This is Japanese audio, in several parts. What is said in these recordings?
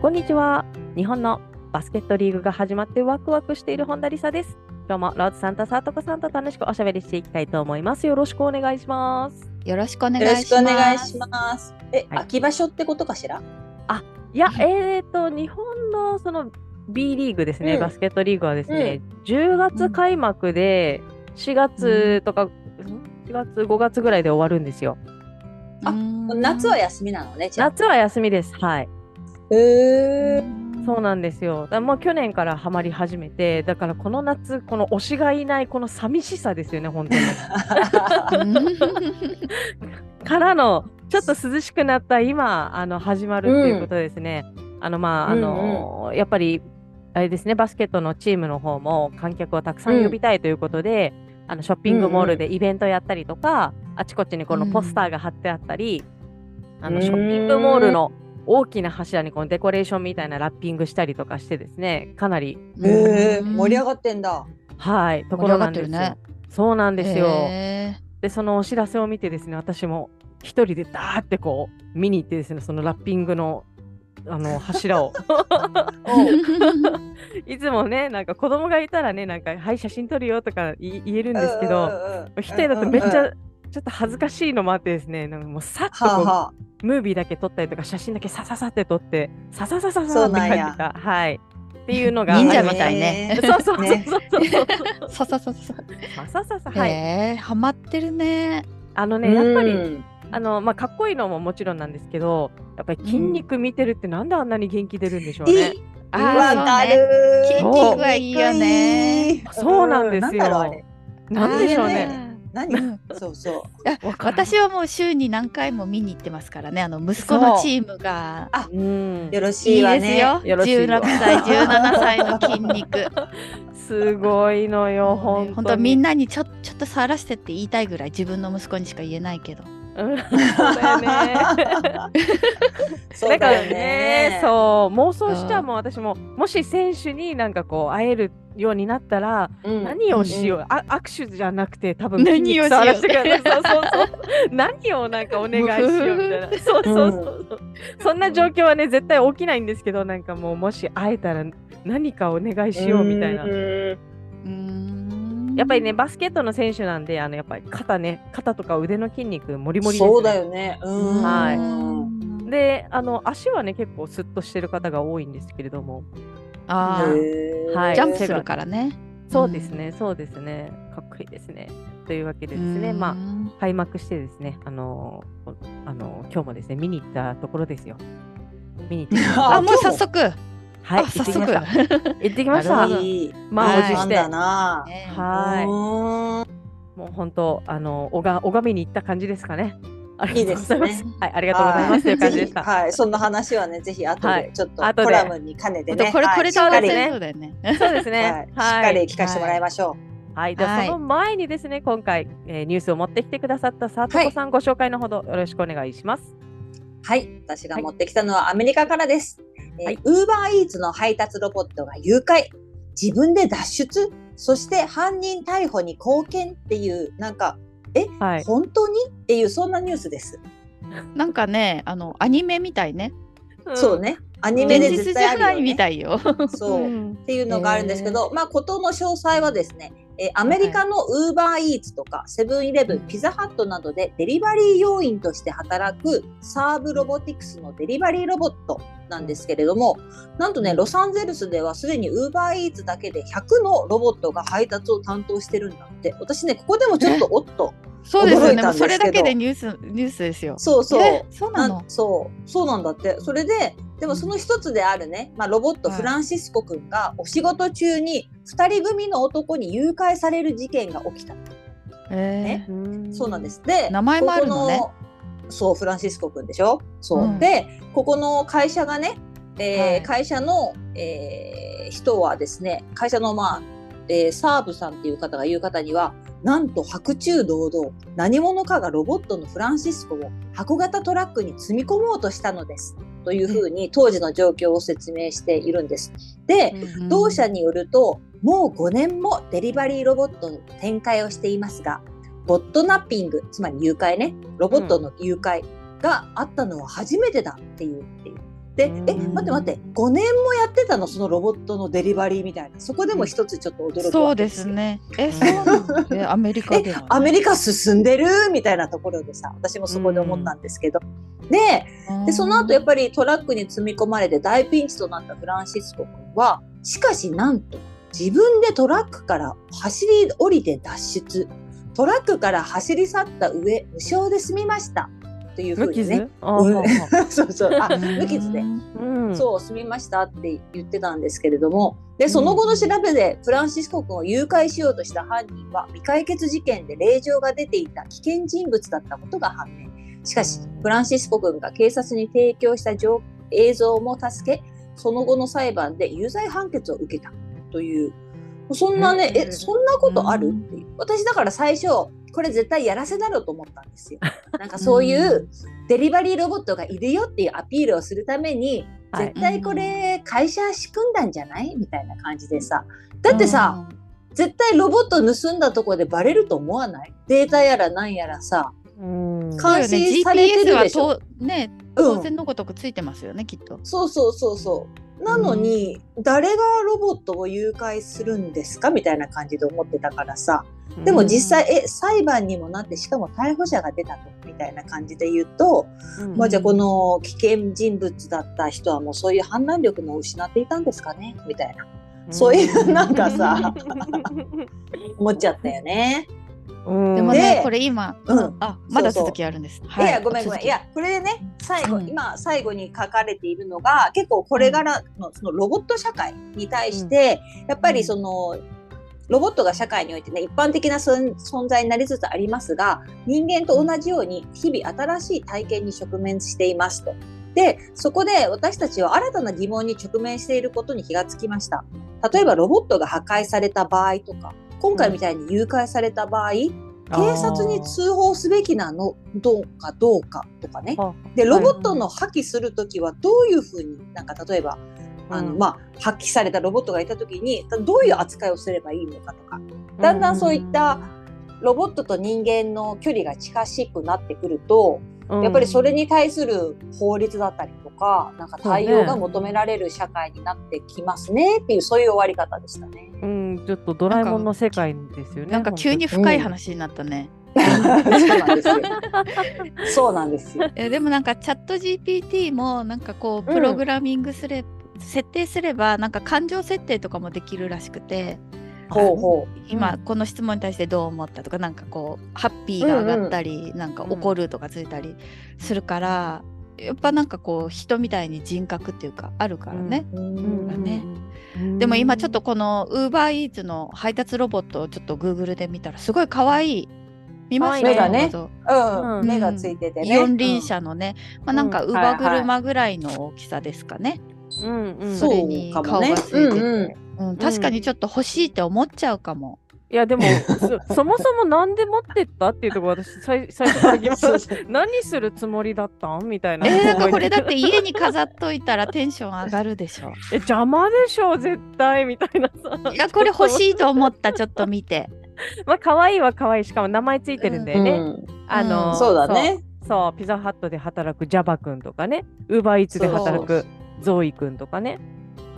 こんにちは。日本のバスケットリーグが始まってワクワクしている本田理沙です。今日もローズさんとさとこさんと楽しくおしゃべりしていきたいと思います。よろしくお願いします。よろしくお願よろしくおいします願いします。え、はい。秋場所ってことかしら？いや、えーと、日本のその B リーグですね、うん。バスケットリーグはですね、10月開幕で4月とか、4月、5月ぐらいで終わるんですよ。あ夏は休みなのねじゃあ。夏は休みです。はい。へえそうなんですよ。だもう去年からハマり始めて、だからこの夏、この推しがいないこの寂しさですよね、本当に。からの、ちょっと涼しくなった今、あの始まるっていうことですね。あの、まあ、あの、やっぱり、あれですね、バスケットのチームの方も観客をたくさん呼びたいということで、あのショッピングモールでイベントやったりとか、あちこちにこのポスターが貼ってあったり、あのショッピングモールの大きな柱にこのデコレーションみたいなラッピングしたりとかしてですね、かなり、へえ盛り上がってんだ。はい、とこ盛り上がろなんですよ。ってるね。そうなんですよ。へで、そのお知らせを見てですね、私も一人でダーってこう見に行ってですね、そのラッピングのあの 柱を。いつもね、なんか子供がいたらね、なんかはい写真撮るよとか言言えるんですけど、一人だとめっちゃちょっと恥ずかしいのもあってですね、なんかもうさっとはあはムービーだけ撮ったりとか写真だけさささって撮ってさささささってそうなんや。書いてた。はい。っていうのが忍者みたいね。そうそうそうねそうそう。ささささ。さ。さささはい。へえ、ハマってるね。あのねやっぱりうんあのまあかっこいいのももちろんなんですけどやっぱり筋肉見てるってなんであんなに元気出るんでしょうね。わーかる。筋肉はいいよね。そうなんですよ。なんでしょうね。あー何？うんそうそう。私はもう週に何回も見に行ってますからね。あの息子のチームが。あうん。よろしいいいわねですよ。よろしいわ。16歳、17歳の筋肉。すごいのよ本当に。本当みんなにちょちょっと触らせてって言いたいぐらい自分の息子にしか言えないけど。うんそうだよね。そうだからねねそう妄想しちゃううんもう私も。もし選手になんかこう会えるようになったら、うん。何をしよう、あ握手じゃなくて多分何をしよう。そうそうそう。何をなんかお願いしようみたいな。そうそうそうそう、そんな状況はね絶対起きないんですけどなんかもうもし会えたら何かお願いしようみたいな。やっぱりねバスケットの選手なんであのやっぱり肩ね肩とか腕の筋肉もりもりです、ね、そうだよね。うん。はい。うん。であの足はね結構スッとしてる方が多いんですけれどもあー。へー。はい。ジャンプするからね。そうですね、そうですね。かっこいいですね。というわけでですね。まああ開幕してですね。あのーあのー今日もですね見に行ったところですよ。見に行って ああもう早速。はいあ早速。行ってきました。行ってきました。なるほど。いい。満を持して。なんだな。ねはい。いもう本当あのおが拝みに行った感じですかねいいいです。はいありがとうございます。という感じでしたはい、その話はね、ぜひ後はい。でちょっとコラムに兼ねてね、これこれで終わっちはいしっかり。ねゃいそうだよね。そうですはいねしっかり聞かせてもらいましょはい、でははい。その前にですね、今回、えーニュースを持ってきてくださったさとこさん、ご紹介のほどよろしくお願いします。う。はい、私が持ってきたのはアメリカからです。はいウーバーイーツの配達ロボットが誘拐、自分で脱出、そして犯人逮捕に貢献っていう、なんか、え、はい、本当に？っていう、そんなニュースです。なんかね、あのアニメみたいね。そうね、アニメで現実絶対あるよ、ね。よ。そう。んっていうのがあるんですけど、まあ、ことの詳細はですね、えーアメリカのウーバーイーツとかセブンイレブン、ピザハットなどでデリバリー要員として働くサーブロボティクスのデリバリーロボットなんですけれども、なんとね、ロサンゼルスではすでにウーバーイーツだけで100のロボットが配達を担当してるんだって。私ね、ここでもちょっとおっと。そうですよね。それだけでニュースニュースですよ。そうそう。え？そうななの。そうそうなんだってそれででもその一つであるね、まあ、ロボットはい。フランシスコ君がお仕事中に2人組の男に誘拐される事件が起きた、えそうなんです。で名前もあるのね。ここそうフランシスコ君でしょ？そう、うん。でここの会社がね、えーはい。会社の、えー人はですね会社のまあ、えーサーブさんっていう方が言う方にはなんと白昼堂々何者かがロボットのフランシスコを箱型トラックに積み込もうとしたのですというふうに当時の状況を説明しているんです。で、同社によるともう5年もデリバリーロボットの展開をしていますがボットナッピングつまり誘拐ねロボットの誘拐があったのは初めてだっていうっていう。で、うん。え待って待って5年もやってたの？そのロボットのデリバリーみたいな。そこでも一つちょっと驚くそうですね。え、そうなのえ アメリカね。アメリカ進んでる？みたいなところでさ私もそこで思ったんですけど、ででその後やっぱりトラックに積み込まれて大ピンチとなったフランシスコ君はしかしなんと自分でトラックから走り降りて脱出。トラックから走り去った上無償で済みましたというふうにね。そう。そうあうん。無傷で。うん。そう済みましたって言ってたんですけれども。でその後の調べでフランシスコ君を誘拐しようとした犯人は未解決事件で令状が出ていた危険人物だったことが判明。しかしうん。フランシスコ君が警察に提供した情映像も助けその後の裁判で有罪判決を受けたという。そんなね、うん。えそんなことある？うんっていう。私だから最初これ絶対やらせだろうと思ったんですよ。なんかそういうデリバリーロボットがいるよっていうアピールをするためにはい。絶対これ会社仕組んだんじゃない？みたいな感じでさ。だってさ、絶対ロボット盗んだところでバレると思わない？データやらなんやらさ、うん。監視されてるでしょ。ねうん。当然のごとくついてますよね、きっと。そうそうそうそうなのに、誰がロボットを誘拐するんですかみたいな感じで思ってたからさ。でも実際、え裁判にもなってしかも逮捕者が出たとみたいな感じで言うと、うん。まあ、じゃあこの危険人物だった人はもうそういう判断力も失っていたんですかね？みたいな。そういうなんかさ 思っちゃったよね。うん。でもねで、これ今、うん。あまだ続きあるんです。い。やごめんごめん。いやこれでね最後、うん今最後に書かれているのが結構これからのそのロボット社会に対して、やっぱりそのロボットが社会においてね一般的な存存在になりつつありますが人間と同じように日々新しい体験に直面していますと。でそこで私たちは新たな疑問に直面していることに気がつきました。例えばロボットが破壊された場合とか今回みたいに誘拐された場合、警察に通報すべきなのどうかどうかとかね。あでロボットの破棄する時はどういうふうになんか例えばあの、うんまあ、破棄されたロボットがいた時にどういう扱いをすればいいのかとか。だんだんそういったロボットと人間の距離が近しくなってくるとうん。やっぱりそれに対する法律だったりとかなんか対応が求められる社会になってきますねっていうそういう終わり方でしたね。うん、ちょっとドラえもんの世界ですよね。なんか急に深い話になったね。そうなんですよ。そうなんですよ。えでもなんかチャット GPT もなんかこううんプログラミングすれ、設定すればなんか感情設定とかもできるらしくてほうほ今この質問に対してどう思ったとかなんかこうハッピーが上がったり、なんか怒るとかついたりするから、やっぱなんかこう人みたいに人格っていうかあるからね。でも今ちょっとこの UberEats の配達ロボットをちょっと Google で見たらすごい可愛い見ました目がね目がついててね。四輪車のね、まあ、なん。かうん。乳母車ぐらいの大きさですかね、うん。うん、それに顔がついてて、うん。うん。確かにちょっと欲しいって思っちゃうかも。いやでも そそもそもなんで持ってったっていうところ私最最初から疑問何するつもりだったんみたいな。えー、なんかこれだって家に飾っといたら テンション上がるでしょ。え邪魔でしょ絶対みたいなさ。いやこれ欲しいと思ったちょっと見て。まあ可愛いは可愛いしかも名前ついてるんだよね。うんあの、うんそうだね。そう。そうピザハットで働くジャバくんとかね、ウーバーイーツで働くゾーイくんとかね、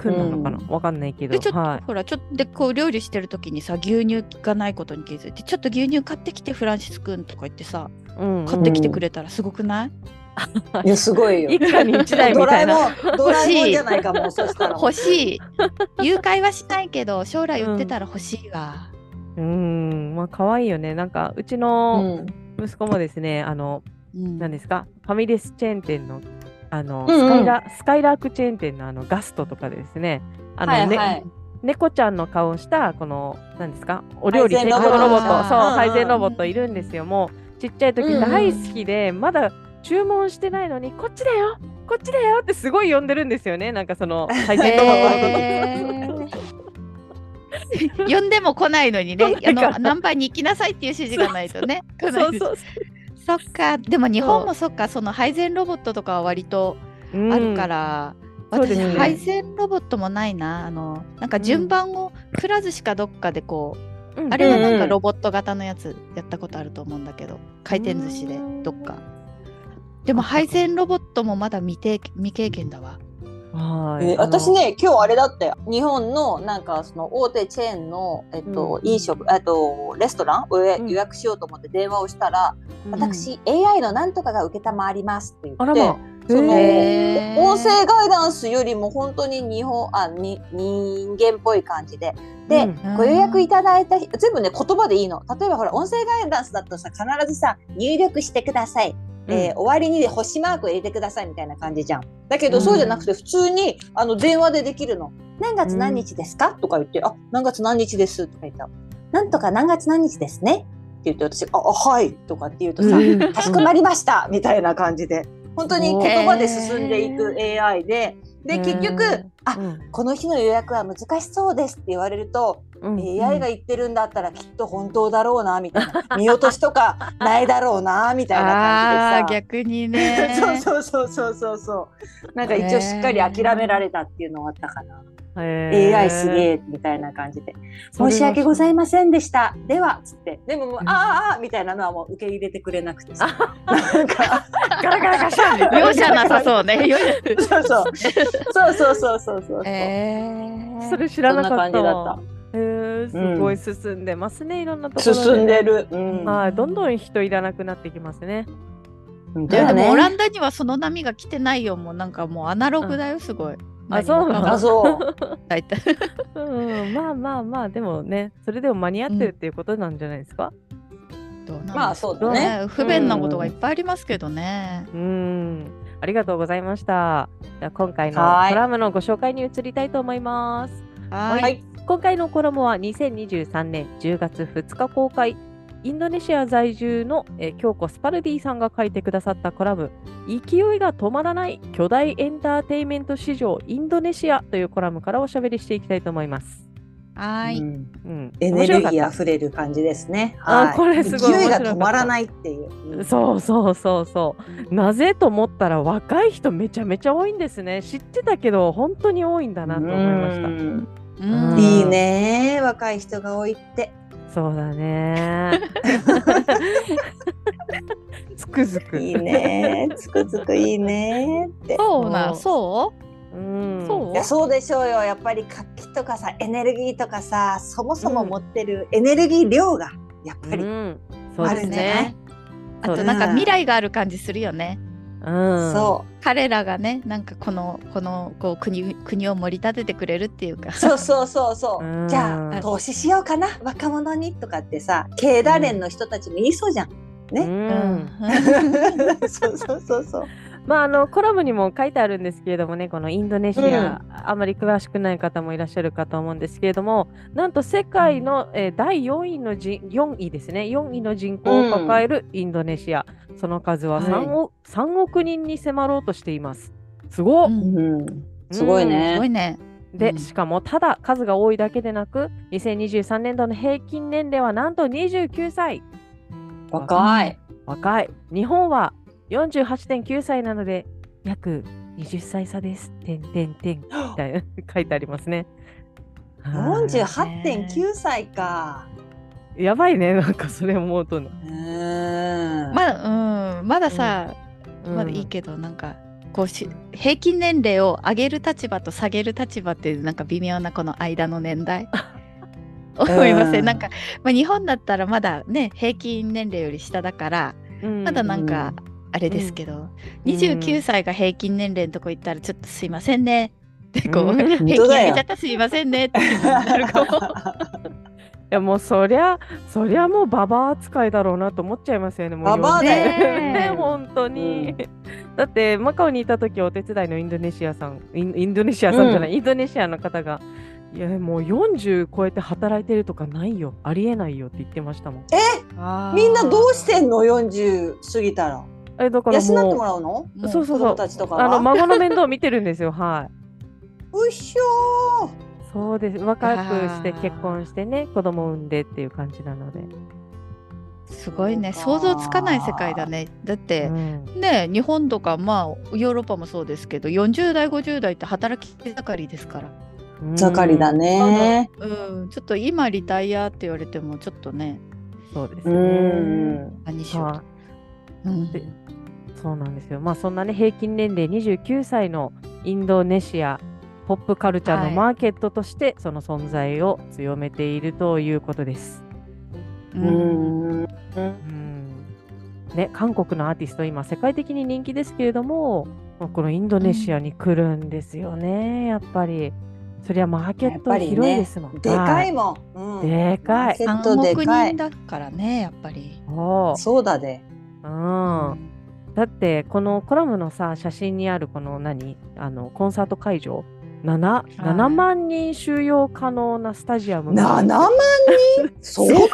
くんなのかな、わかんないけど、でちょっと、はい。ほらちょっとでこう料理してる時にさ牛乳がないことに気づいてちょっと牛乳買ってきてフランシス君とか言ってさうん買ってきてくれたらすごくない、いやすごいよ。一家に一台みたいな。ドラじゃないかもうそしたら。欲しい誘拐はしないけど将来売ってたら欲しいわ。うん、まあ可愛いよね。なんかうちうのん。息子もですね、あの、うん何ですか、ファミレスチェーン店の、あの、うんうん。スカイラスカイラークチェーン店のあのガストとかでですね、あの、ねはいはい。猫ちゃんの顔をしたこの何ですか？お料理配提膳ロボット。供ロボット。そう配膳ロボットいるんですよ。もうちっちゃい時うんうん。大好きで、まだ注文してないのにこっちだよこっちだよってすごい呼んでるんですよね。なんかその配膳ロボットの。えー。呼んでも来ないのにね あの何番に行きなさいっていう指示がないとね 来ないです。そうそうそっか。でも日本もそっか。その配膳ロボットとかは割とあるから、うですね。配膳ロボットもないな。あのなんか順番をくら寿司かどっかでこう、うん。あれはなんうん。うんかロボット型のやつやったことあると思うんだけど回転寿司でどっか。でも配膳ロボットもまだ未経未経験だわはい。えー私ね今日あれだったよ。日本のなんかその大手チェーンの、えっとうん。飲食えっとレストラン？を予約しようと思って電話をしたら、うん。私 AI のなんとかが承りますって言ってま。その音声ガイダンスよりも本当に日本あに人間っぽい感じで。で、うん。ご予約いただいた人全部ね言葉でいいの。例えばほら音声ガイダンスだとさ必ずさ入力してください、えー終わりに星マークを入れてくださいみたいな感じじゃん。だけど、うん。そうじゃなくて普通にあの電話でできるの。何月何日ですか、とか言ってあ何月何日ですとか言ったなんとか何月何日ですね。って言って私ああはいとかって言うとさ、うん。かしこまりましたみたいな感じで。本当に言葉で進んでいく AI でで結局あうん。この日の予約は難しそうですって言われると、うん。AI が言ってるんだったらきっと本当だろうなみたいな。見落としとかないだろうなみたいな感じでさ。逆にね。そうそうそうそうそうそう。なんか一応しっかり諦められたっていうのはあったかな、AI すげえみたいな感じで。申し訳ございませんでした。ではつって。でももう、ああああみたいなのはもう受け入れてくれなくてさ。なんかガラガラガシャ容赦なさそうね。そうそう。そうそうそうそうそう、えー。それ知らなかったそんな感じだった。へーすごい進んでますね、いろんなところで進んでる、うん。はいどんどん人いらなくなってきますね。本いやでもオランダにはその波が来てないよ。もうなんかもうアナログだよすごい、あそうなの？あそう大体。うんまあまあまあでもねそれでも間に合ってるっていうことなんじゃないですか？どうなんまあそうだね。不便なことがいっぱいありますけどね、うん。ありがとうございました。では今回のはい。コラムのご紹介に移りたいと思います。はい。はい。今回のコラムは2023年10月2日公開インドネシア在住の、えー京子スパルディさんが書いてくださったコラム「勢いが止まらない巨大エンターテインメント市場インドネシア」というコラムからおしゃべりしていきたいと思います。はい、うんうん、エネルギー面あふれる感じですね。あはいこれすごい勢いが止まらないっていう。そうそうそうそう。なぜと思ったら若い人めちゃめちゃ多いんですね。知ってたけど本当に多いんだなと思いました。いいね若い人が多いって。そうだね。つくづく。いいね。つくづくいいねって。そうなそそう？うん。そう？いやそうでしょうよ。やっぱり活気とかさエネルギーとかさそもそも持ってるエネルギー量がやっぱり、あるんじゃないね。あとなんか未来がある感じするよね。うん、そ彼らがねなんかこのこのこう国国を盛り立ててくれるっていうかうそうそうそうそううんじゃあ投資しようかな若者にとかってさ経団連の人たちも言いそうじゃん。うね。ん。そうそうそうそう。まああのコラムにも書いてあるんですけれどもねこのインドネシア、あまり詳しくない方もいらっしゃるかと思うんですけれどもなんと世界の、えー第4位の人4位ですね。4位の人口を抱えるインドネシア、その数は 3, 億3億人に迫ろうとしています。すごっ、うん。うん、すごいすね。ごいね。で、うん。しかもただ数が多いだけでなく2023年度の平均年齢はなんと29歳。若い。若い。日本は48.9歳なので約20歳差です。てんてんてんみたいな書いてありますね。はい48.9歳か。やばいね、なんかそれ思うとね。うーん。まだうんまださ、うんまだいいけどなんかこうし平均年齢を上げる立場と下げる立場っていうなんか微妙なこの間の年代 思いません、うんなんか、まあ、日本だったらまだね平均年齢より下だからうんまだなんかあれですけど、うん。29歳が平均年齢のとこ行ったらちょっとすいませんね。ってこう、うん。平均上げちゃったすいませんね。って気分になるかも。いやもうそりゃ、そりゃもうババア扱いだろうなと思っちゃいますよね。もうババアだよ。ねね 本当に。だってマカオにいた時お手伝いのインドネシアさん、インインドネシアさんじゃない、インドネシアの方が、いやもう40超えて働いてるとかないよ、ありえないよって言ってましたもん。みんなどうしてんの ?40 過ぎたら。えだから養ってももらうの？そうそうそう。子供たちとかは？うあの孫の面倒を見てるんですよはい。うっしょー。そうです。若くして結婚してね子供産んでっていう感じなので。すごいね。想像つかない世界だね。だって、うん。ね日本とかまあヨーロッパもそうですけど40代50代って働き盛りですから、盛りだ。ね。うん、ちょっと今リタイアって言われてもちょっとね。そうですうね。ん。何しようはと、うん。でそうなんですよ。まあそんなね平均年齢29歳のインドネシアポップカルチャーのはいマーケットとしてその存在を強めているということです。ううんん。うんね、韓国のアーティスト今世界的に人気ですけれどもこのインドネシアに来るんですよね、やっぱりそりゃマーケット広いですもん、でかいはもん。うん。でかいマーケッ3トで億かい人。だからねやっぱり。そうそうだで。うん、だってこのコラムのさ写真にあるこの何？あのコンサート会場？7, 7万人収容可能なスタジアム？が7万人？相当だよ、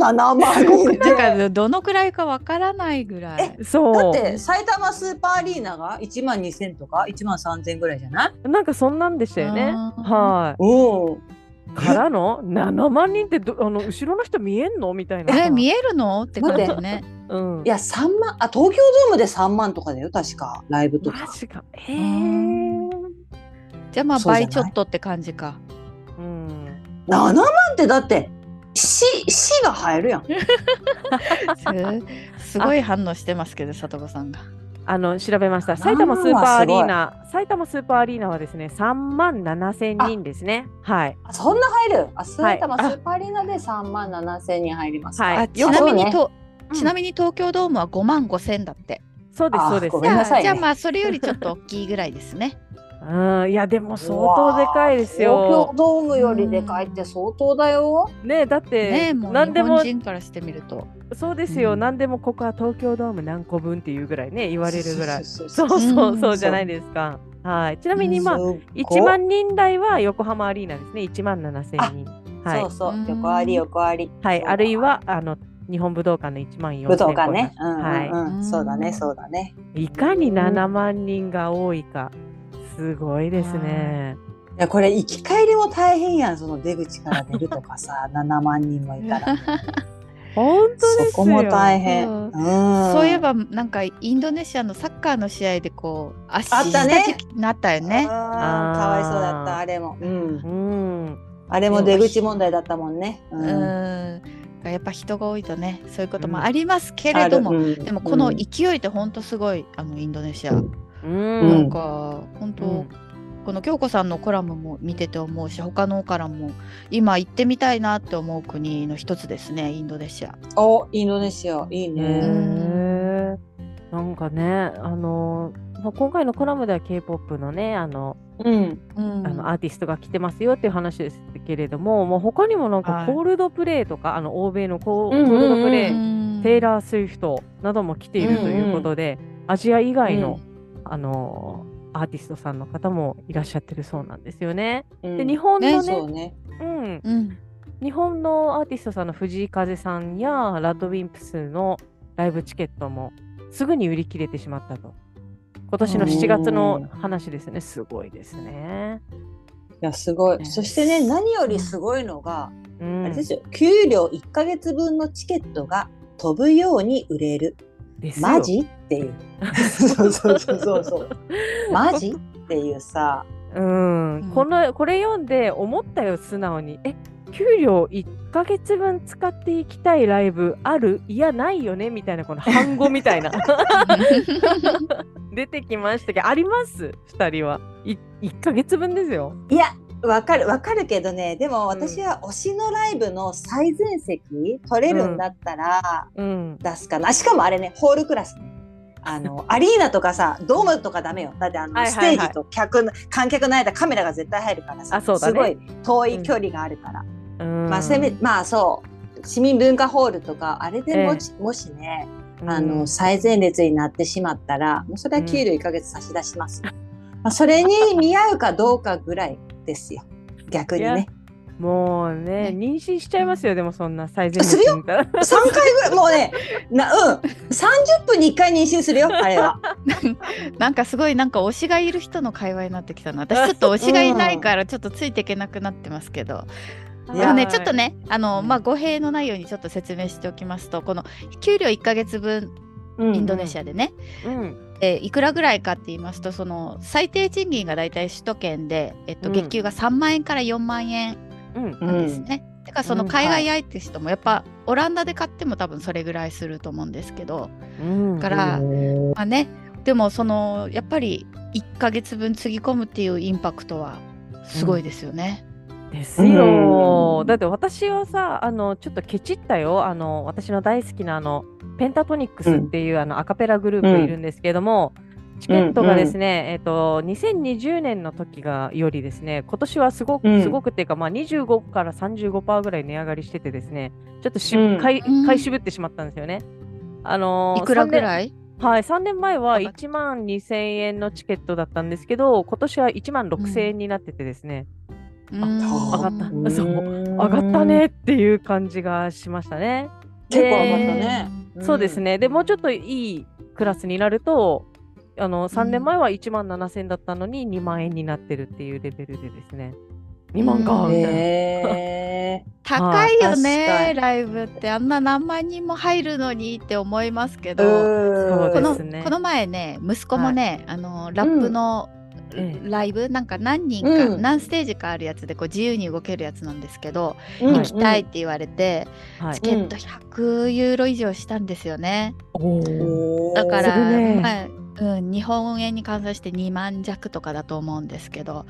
7万人。って。なんかどのくらいかわからないぐらい。そう。だって埼玉スーパーアリーナが1万2000とか1万3000ぐらいじゃない？なんかそんなんでしたよね。はい。う。ん。からの？7万人ってどあの後ろの人見えんの？みたいな。さえ見えるの？って感じだね。うんいや3万あ東京ドームで3万とかだよ確かライブとか。マジか。へうえ。じゃあまあ倍ちょっとって感じか。うん。7万ってだって市市が入るやん。すすごい反応してますけど、里子さんが。あの調べました。7埼玉スーパーアリー万ナ、埼玉スーパーアリーナはですね、3万7千人ですね。はい。あそんな入る？あ埼玉はいスーパーアリーナで3万7千人入りますか。はいあちなみによと、うんちなみに東京ドームは5万5千だって。そうですあそうですご。めんなさいねじゃあまあそれよりちょっと大きいぐらいですね。うん。いやでも相当でかいです東京よ。ドームよりでかいって相当だよ。ねだっねてもう日何でも本人からしてみると。そうですよ。うん何でもここは東京ドーム何個分っていうぐらいね言われるぐらい。そそううそうそううんじゃないですか。はい。ちなみにまあすっご1万人台は横浜アリーナですね。1万7千人。はいそう。そううん横あり横あり。はい。あるいはあの日本武道館の1万4千武道館ね。うんうんはい。うんそうだねそうだね。いかに7万人が多いか、すごいですね。いやこれ行き帰りも大変やんその出口から出るとかさ 7万人もいたら 本当ですよ。そこも大変。うんうんそういえばなんかインドネシアのサッカーの試合でこう足あったね下敷きになったよね。あーかわいそうだったあれも、うん、うん。あれも出口問題だったもんね。ううんん、やっぱ人が多いとねそういうこともありますけれども、うん。でもこのうん。勢いって本当すごいあのインドネシア、うなん。ん。か本当、うん。この京子さんのコラムも見てて思うし他のからも今行ってみたいなって思う国の一つですねインドネシア。おインドネシアいいへね。ー。なんかね、あの、まあ、今回のコラムでは K-POP のね、あの、うん。うんあのアーティストが来てますよっていう話ですけれども、もう他にもなんかはいコールドプレイとか、あの欧米のコールドプレイ、うんテイラー・スウィフトなども来ているということで、アジア以外の、うあのアーティストさんの方もいらっしゃってるそうなんですよね。うんで日本のねそうね。うん、うん日本のアーティストさんの藤井風さんやラッドウィンプスのライブチケットもすぐに売り切れてしまったと。今年の7月の話ですね。すごいですね。いやすごい。ねそしてね何よりすごいのが、うん、あれですよ給料1ヶ月分のチケットが飛ぶように売れる。マジっていう。そうそうそうそうそう。マジっていうさ。うん、うんこのこれ読んで思ったよ素直にえ給料1ヶ月分使っていきたいライブある？いやないよね？みたいなこの反語みたいな。出てきましたけどあります？2人は。い1ヶ月分ですよ。いやわかるわかるけどね。でも私は推しのライブの最前席取れるんだったらうん。出すかな、しかもあれねホールクラスね。あの アリーナとかさドームとかダメよ。だってあの、はいはいはい。ステージと客の観客の間カメラが絶対入るからさ。あそうだね。すごい遠い距離があるから、うんまあせめまあそう。市民文化ホールとかあれでもし,、もしねあの最前列になってしまったらもうそれは給料1ヶ月差し出します、まあ、それに見合うかどうかぐらいですよ。逆にね。もうね、ね。妊娠しちゃいますよ、でもそんな最前するよ見たら。3回ぐらいもうねなうん。30分に1回妊娠するよあれは。なんかすごいなんか推しがいる人の会話になってきたな。私ちょっと推しがいないからちょっとついていけなくなってますけど。いやでもねちょっとねあのまあ語弊のないようにちょっと説明しておきますとこの給料1ヶ月分インドネシアでね、うん。えーいくらぐらいかって言いますとその最低賃金がだいたい首都圏で、えっと、うん月給が3万円から4万円うん。うなんですね。だからそのうん海外アーティストもやっぱオランダで買っても多分それぐらいすると思うんですけど、うん。だからまあねでもそのやっぱり1ヶ月分つぎ込むっていうインパクトはすごいですよね。ですよ、うん。だって私はさあのちょっとケチったよ。あの私の大好きなあのペンタトニックスっていう、あのアカペラグループいるんですけども、チケットがですね、えっ、と2020年の時がよりですね今年はすごく、うん。すごくっていうかまあ25から35%ぐらい値上がりしててですねちょっとし、うん買いうん。買い渋ってしまったんですよね。あのーいくらぐい？らいはい、3年前は上がっ1万2000円のチケットだったんですけど、今年は1万6000円になっててですね、うん上がった。うん。そう。上がったねっていう感じがしましたね。結構上がったでね。そうですね。でもうちょっといいクラスになると、あの3年前は1万7000円だったのに2万円になってるっていうレベルでですね。2万か、うん。みたいな。へ高いよねに。ライブって。あんな何万人も入るのにって思いますけーど、そうこのですね。この前ね息子もね、あのラップのええライブ、なんか何人か、うん。何ステージかあるやつでこう自由に動けるやつなんですけど、うん行きたいって言われて、はい。チケット100ユーロ以上したんですよね。だから、ね。まあうん、日本円に換算して2万弱とかだと思うんですけど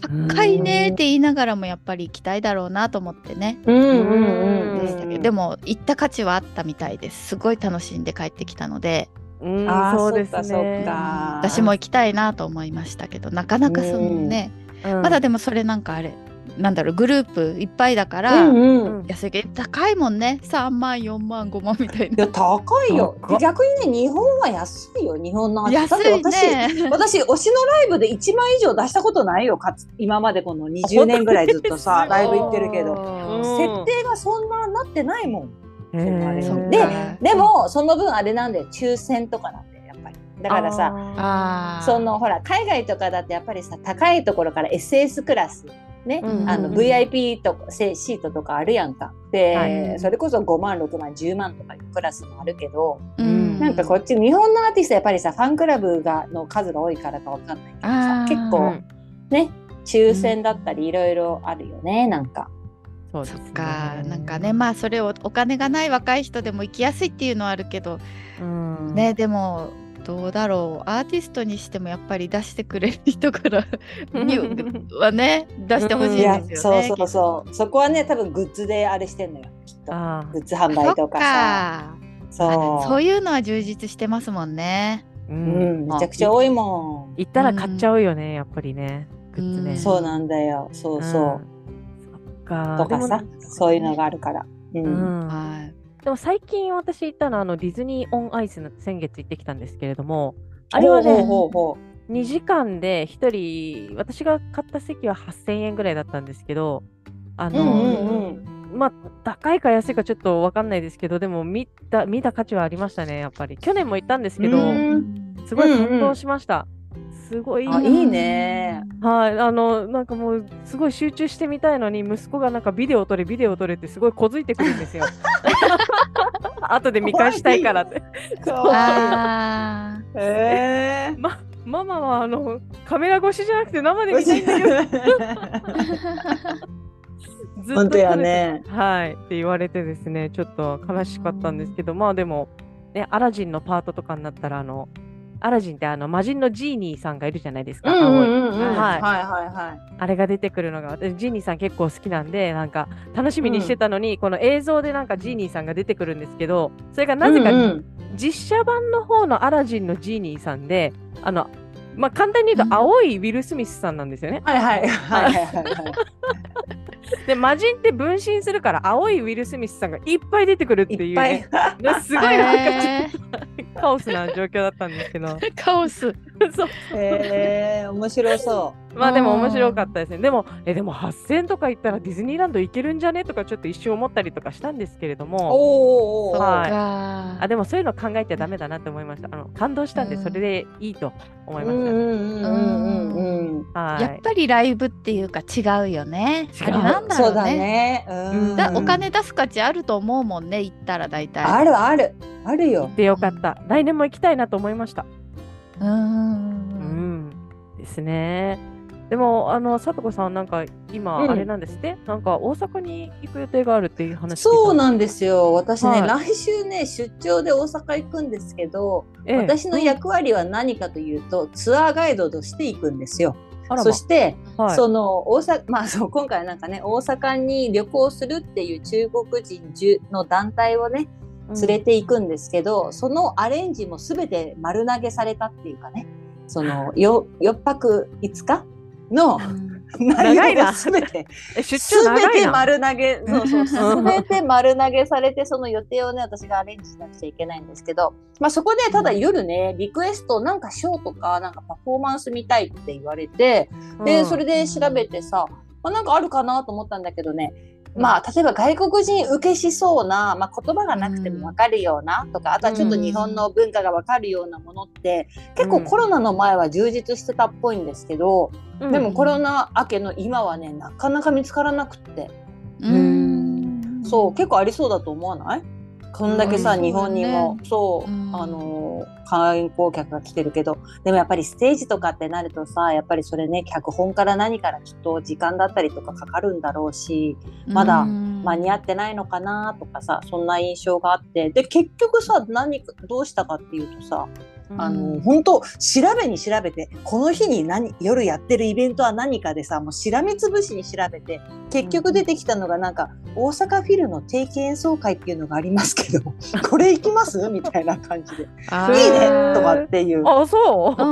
高いねって言いながらもやっぱり行きたいだろうなと思ってね。うんうんうん。でしたけどでも行った価値はあったみたいです。すごい楽しんで帰ってきたのでうん、あーそうですそっか。そっね。か。私も行きたいなと思いましたけどなかなかそのね、うん。まだでもそれなんかあれなんだろうグループいっぱいだから、うんうん。うん安いけど高いもんね。3万4万5万みたいいなや高いよ。逆にね日本は安いよ。日本の安いだって。私ね。私推しのライブで1万以上出したことないよかつ今までこの20年ぐらいずっとさ ライブ行ってるけど。うん。設定がそんななってないもんででもその分あれなんだよ。抽選とかなんだよやっぱり。だからさそのほら海外とかだってやっぱりさ高いところから SS クラスね、うんあのうん VIP とかシートとかあるやんか。で、はい。それこそ5万6万10万とかいうクラスもあるけど、うん。なんかこっち日本のアーティストやっぱりさファンクラブがの数が多いからかわかんないけどさ結構うんね抽選だったりいろいろあるよねなんか。そうね。そっか。なんかねまあそれをお金がない若い人でも行きやすいっていうのはあるけど、うん。ねでもどうだろう。アーティストにしてもやっぱり出してくれる人から にはね出してほしいですよね。そうそうそう。そこはね多分グッズであれしてんのよ。きっと。あグッズ販売とかそう。そういうのは充実してますもんね。ーううん。ん、めちゃくちゃ多いもん。行ったら買っちゃうよね、やっぱりね。グッズね。うん。そうなんだよ。そうそう。か。とかさでも、そういうのがあるから。うん。うんはい。でも最近私行ったのはあのディズニーオンアイスの先月行ってきたんですけれども、あれはね、ほうほうほうほ2時間で1人、私が買った席は8000円ぐらいだったんですけど、あう。うの、んうんまあ、高いか安いかちょっとわかんないですけど、でも見た見た価値はありましたね、やっぱり。去年も行ったんですけど、うんすごい感動しました。すごいあいいね。はい、あの、なんかもう、すごい集中してみたいのに、息子がなんかビデオ撮れ、ビデオ撮れってすごいこづいてくるんですよ。後で見返したいからって。うん。かわあいい。へえ。ママはあのカメラ越しじゃなくて生で見たいんだけど、ずっと本当やね。はいって言われてですね、ちょっと悲しかったんですけど、まあでも、ね、アラジンのパートとかになったら、あの、アラジンってあの魔人のジーニーさんがいるじゃないですか、青い。はい。はい。はいはあれが出てくるのが、私ジーニーさん結構好きなんで、なんか楽しみにしてたのに、この映像でなんかジーニーさんが出てくるんですけど、それがい。なぜかうんうん。実写版の方のアラジンのジーニーさんで、あの、まあ、簡単に言うと青いウィル・スミスさんなんですよね。はいはいはいはいはい。で、魔人って分身するから青いウィル・スミスさんがいっぱい出てくるっていう、ね、いっぱい。ねすごいなんかちょっへとカオスな状況だったんですけど。ー カオス。そうへえ面白そまあでも面白かったですね。でも、えでも8000とか行ったらディズニーランド行けるんじゃねとかちょっと一瞬思ったりとかしたんですけれどう。も、おーおーおーはいかあでもそういうの考えちゃダメだなって思いました。あの感動したんでうんそれでいいと思いましうんうんうんうんうんうん。た。はい。やっぱりライブっていうか違うよね。違うあれなんだろそうね。ね。うんだお金出す価値あると思うもんね行ったら大体。あるあるあるよ。でよかった。来年も行きたいなと思いました。うんうん。ですね。でもあのさとこさんなんか今うんあれなんですね。なんか大阪に行く予定があるっていう話。そうなんですよ。私ね、はい来週ね出張で大阪行くんですけど、ええ私の役割は何かというとツアーガイドとして行くんですよ。そして、はいその大阪 まあそう今回なんかね大阪に旅行するっていう中国人10の団体をね連れて行くんですけど、そのアレンジも全て丸投げされたっていうかねそのよ4泊5日の内容長いな。を全て すべて。丸投げ、そうそう、すうん。べて丸投げされて、その予定をね、私がアレンジしなくちゃいけないんですけど、まあそこでただ夜ね、リクエスト、なんかショーとか、なんかパフォーマンス見たいって言われて、で、うん。それで調べてさ、まあ、なんかあるかなと思ったんだけどね、まあ、例えば外国人受けしそうな、まあ、言葉がなくてもわかるようなとか、あとはちょっと日本の文化がわかるようなものって、結構コロナの前は充実してたっぽいんですけど、うん。でもコロナ明けの今はね、なかなか見つからなくって、うん。そう、結構ありそうだと思わない？こんだけさ、うん。日本にも、そう、うん。あのー、観光客が来てるけど、でもやっぱりステージとかってなるとさ、やっぱりそれね、脚本から何からきっと時間だったりとかかかるんだろうし、まだ間に合ってないのかなとかさ、そんな印象があって、で、結局さ、何か、どうしたかっていうとさ、あうの、ん本当調べに調べて、この日に何、夜やってるイベントは何かでさ、もうしらみつぶしに調べて、結局出てきたのがなんか、大阪フィルの定期演奏会っていうのがありますけど、これ行きます？みたいな感じで。いいねとかっていう。あ、そう。う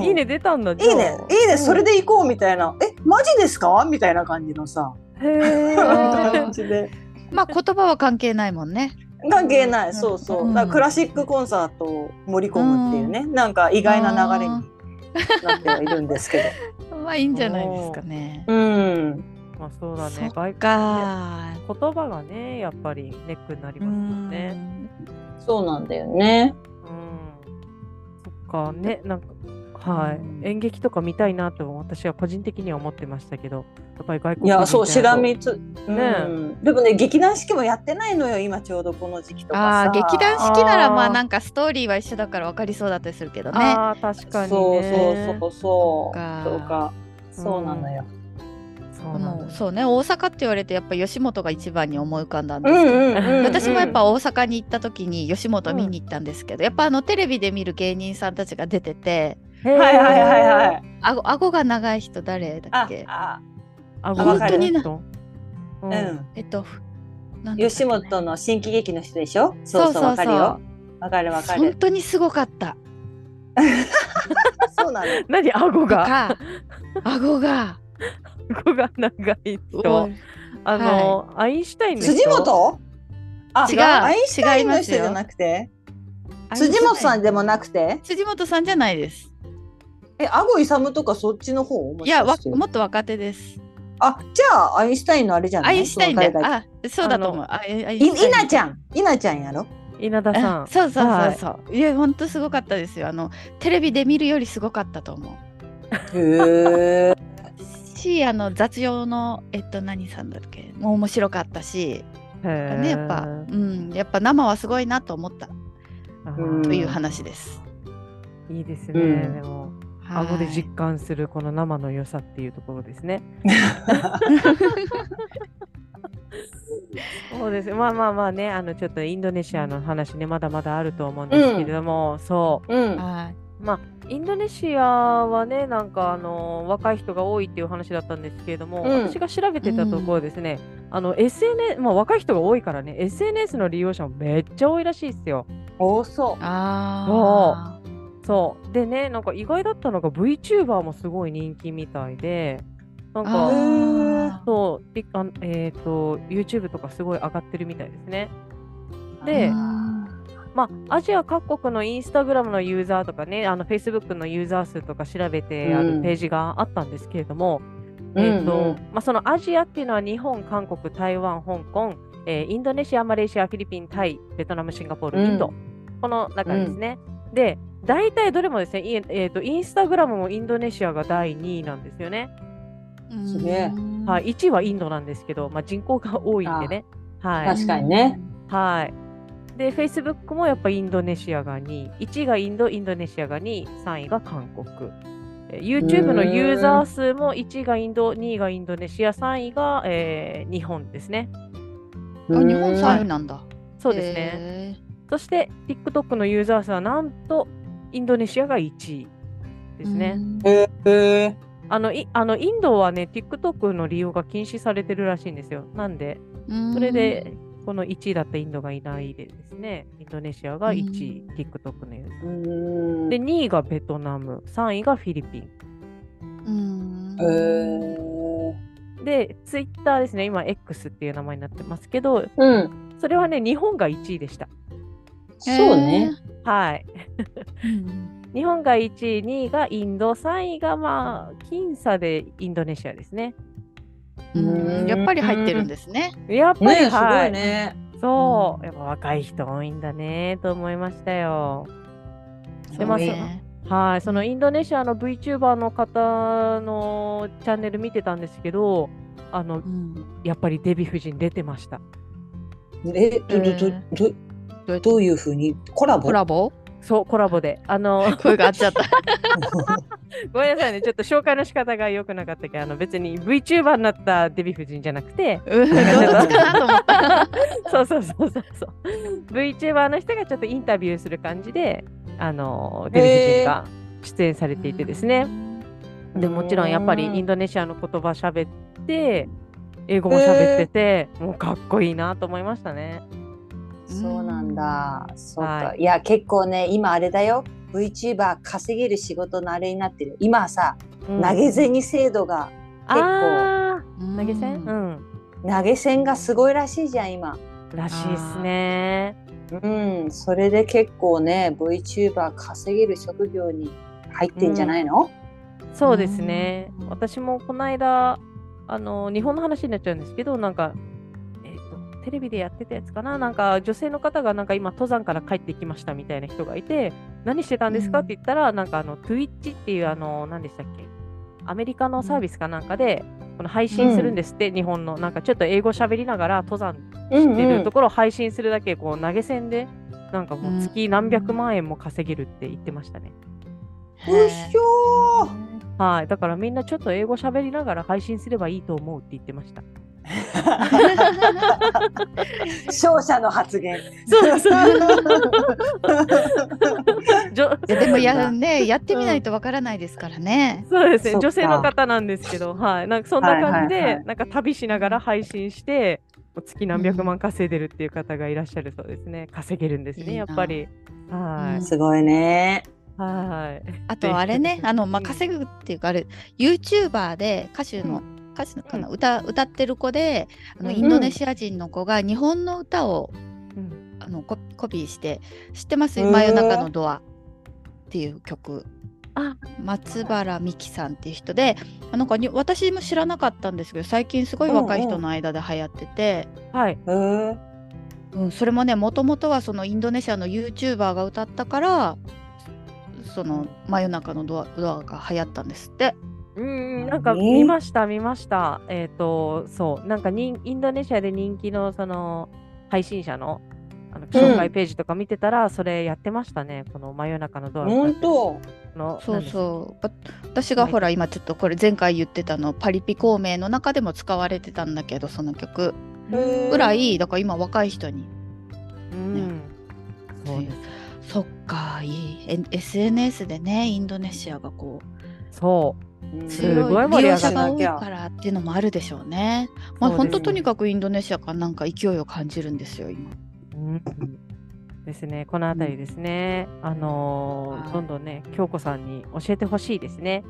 んいいね出たんだ。いいね、いいね、それで。で行こうみたいな。え、マジですか？みたいな感じのさ。へあえ。感じで。まあ言葉は関係ないもんね。関係ない、うんそうそう。うんだからクラシックコンサートを盛り込むっていうね、なんか意外な流れになってはいるんですけ まあいいんじゃないですかね。ど。うん。まあそうだ。ね外か。言葉がね、やっぱりネックになりますもんね。そうなんだよね。うん。そっかね、なんか。はい、うん演劇とか見たいなと私は個人的には思ってましたけどやっぱり外国いや、そう、しらみつつ。うねん。でもね、劇団四季もやってないのよ、今ちょうどこの時期とかさ。ああ劇団四季ならまあなんかストーリーは一緒だから分かりそうだったりするけどね。ああ確かにそうねそうそうそう。かそうか。そうなのよ。そうなんだもうそうね大阪って言われてやっぱ吉本が一番に思い浮かんだんでうすけど、んうんうんうん。私もやっぱ大阪に行った時に吉本見に行ったんですけど、やっぱあのテレビで見る芸人さんたちが出ててはいはいはいはい。顎顎が長い人誰だあっけ、あ、あ。わかる。本当ううん。ん。えっとったっけ？吉本の新喜劇の人でしょ？そうそうわかるよ。わかるわか本る。当にすごかった。そうなの。何？顎とがか顎が。顎が長い人。あの、アインシュタインの人？辻元？あ、違う。アインシュタインの人じゃなくて？辻本さんでもなくて？辻本さんじゃないですえ、アゴイサムとかそっちの方もい？やわもっと若手です。あ、じゃあアインシュタインのあれじゃない？アインシュタインで。あそうだと思う。いンシュタイン。稲ちゃん。稲ちゃんやろ？稲田さん。あそうそうはいそうそう、い、や本当すごかったですよ。あのテレビで見るよりすごかったと思う。へえ。しあの雑用のえっと何さんだっけ？もう面白かったし、ね、やっぱうんやっぱ生はすごいなと思った。という話です、いいですね、うん。でも。はい顎で実感するこの生の良さっていうところですね。そうですまあまあまあねあのちょっとインドネシアの話ねまだまだあると思うんですけれども、そううん。はいまあインドネシアはねなんかあの若い人が多いっていう話だったんですけれども、うん私が調べてたところですね、あの SNS まあ若い人が多いからね SNS の利用者もめっちゃ多いらしいですよ。多そう。あそう。でねなんか意外だったのが VTuber もすごい人気みたいでなんあかー。そうであえっ、と YouTube とかすごい上がってるみたいですね。であままあ、アジア各国のインスタグラムのユーザーとかね、あのフェイスブックのユーザー数とか調べてあるページがあったんですけれども、うんえーとうんうんまあ、そのアジアっていうのは日本、韓国、台湾、香港、えーインドネシア、マレーシア、フィリピン、タイ、ベトナム、シンガポール、うん。インド、この中ですね。で、大体どれもですね、いえーと、インスタグラムもインドネシアが第2位なんですよね。すげえうんはい、1位はインドなんですけど、まあ、人口が多いんでね。はい、確かにね。はい。で、Facebook もやっぱインドネシアが2位、1位がインド、インドネシアが2位、3位が韓国。えー YouTube のユーザー数も1位がインド、2位がインドネシア、3位が、えー日本ですね。あ日本うん3位なんだ。そうですね。ね。そして TikTok のユーザー数はなんとインドネシアが1位ですね。え。あのいあのインドはね、TikTok の利用が禁止されてるらしいんですよ。なんで、それで、この1位だったインドがいないでですね、インドネシアが1位、うん TikTok のユー。で、2位がベトナム、3位がフィリピン。うんへえ。で、ツイッターですね、今 X っていう名前になってますけど、うん。それはね、日本が1位でした。そうね。。はい。日本が1位、2位がインド、3位がまあ、僅差でインドネシアですね。うんやっぱり入ってるんですね。やっぱり、ねすごはいね。そう、やっぱ若い人多いんだねと思いましたよ。でまあそうねはい、そのインドネシアの VTuber の方のチャンネル見てたんですけど、あのうんやっぱりデヴィ夫人出てました。え、ど、ど、ど、ど、どういうふうに？コラボ？コラボ？そう、コラボで。あの、声が合っちゃった。ごめんなさいね、ちょっと紹介の仕方が良くなかったけど、あの別に VTuber になったデヴィ夫人じゃなくて。そうそうそうそうそう。VTuber の人がちょっとインタビューする感じで、あのデヴィ夫人が出演されていてですね。でもちろんやっぱりインドネシアの言葉喋って、英語も喋ってて、もうかっこいいなと思いましたね。そうなんだ。そうか。、はいや、結構ね、今あれだよ。VTuber 稼げる仕事のあれになってる。今はさ、うん投げ銭制度が、結構投げ銭？うん。投げ銭がすごいらしいじゃん、今。らしいっすね。うん、それで結構ね、VTuber 稼げる職業に入ってんじゃないの、そうですねうん。私もこの間、あの日本の話になっちゃうんですけど、なんか、テレビでやってたやつかな、なんか女性の方がなんか今、登山から帰ってきましたみたいな人がいて、何してたんですか？うん。って言ったら、なんかあの Twitch っていう、あの何でしたっけ、アメリカのサービスかなんかで、この配信するんですって、日本の、なんかちょっと英語喋りながら登山うんしてるところを配信するだけ、こう投げ銭で、なんかもう月何百万円も稼げるって言ってましたね。うっひょー！はい、だからみんなちょっと英語喋りながら配信すればいいと思うって言ってました。勝者の発言。そうそう。でもや,、ね、やってみないとわからないですからね。そうですね、女性の方なんですけど、はい、なんかそんな感じで、はいはいはいなんか旅しながら配信して、月何百万稼いでるっていう方がいらっしゃるそうですね。稼げるんですね、いいなやっぱり。はうんい。すごいね。はい。あとあれね、あの、まあ、うん稼ぐっていうか、あれ、YouTuber で歌手の、歌手のかな、歌、歌ってる子で、あのうん。インドネシア人の子が日本の歌を、うん。あのココピーして、知ってます？真夜中のドアっていう曲。あ、松原美樹さんっていう人で、あなんかに私も知らなかったんですけど、最近すごい若い人の間で流行ってて、はい。へー。うん、それもねもともとはそのインドネシアの YouTuber が歌ったからその真夜中のドアドアが流行ったんですって。うん、なんか何見ました、見ました。えっ、と、そう、なんかにインドネシアで人気のその配信者のあの紹介ページとか見てたら、それやってましたね、この真夜中のドア本当？の。そうう。そうわ私がほら今ちょっとこれ前回言ってたのパリピ孔明の中でも使われてたんだけどその曲ぐらいだから今若い人にうん。そうです。そっかいいえ SNS でねインドネシアがこうそう。うんす強ごい盛り上がるからっていうのもあるでしょうね。まあ本当とにかくインドネシアからなんか勢いを感じるんですよ今。うんですね、このあたりですね、あのーはいどんどんね、京子さんに教えてほしいですね。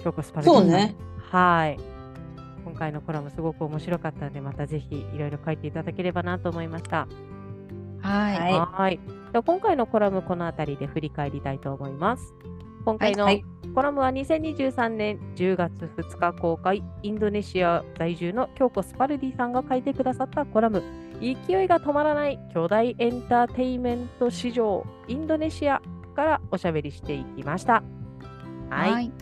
京子スパルタさんそうね。はい。今回のコラムすごく面白かったので、またぜひいろいろ書いていただければなと思いました。はい。はい今回のコラムこの辺りで振り返りたいと思います。今回のはいコラムは2023年10月2日公開、インドネシア在住の京子スパルディさんが書いてくださったコラム、勢いが止まらない巨大エンターテインメント市場、インドネシアからおしゃべりしていきました。はい。はい。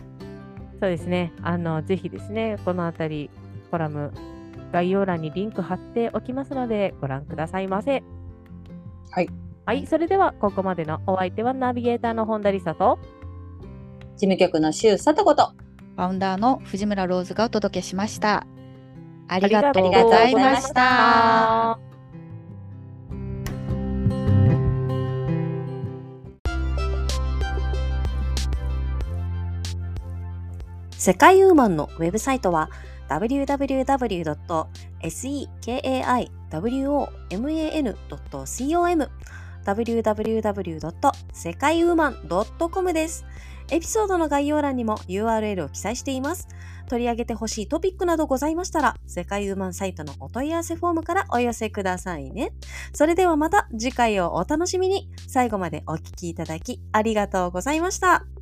そうですね。あの、ぜひですね、このあたり、コラム、概要欄にリンク貼っておきますので、ご覧くださいませ。はい。はい、それでは、ここまでのお相手はナビゲーターの本田理沙と、事務局の周佐とこと。ファウンダーの藤村ローズがお届けしました。あありがとうございましたた。世界ウーマンのウェブサイトは www.sekaiwoman.com www. 世界ウーマン .com です。エピソードの概要欄にも URL を記載しています。取り上げてほしいトピックなどございましたら、世界ウーマンサイトのお問い合わせフォームからお寄せくださいね。それではまた次回をお楽しみに。最後までお聴きいただきありがとうございました。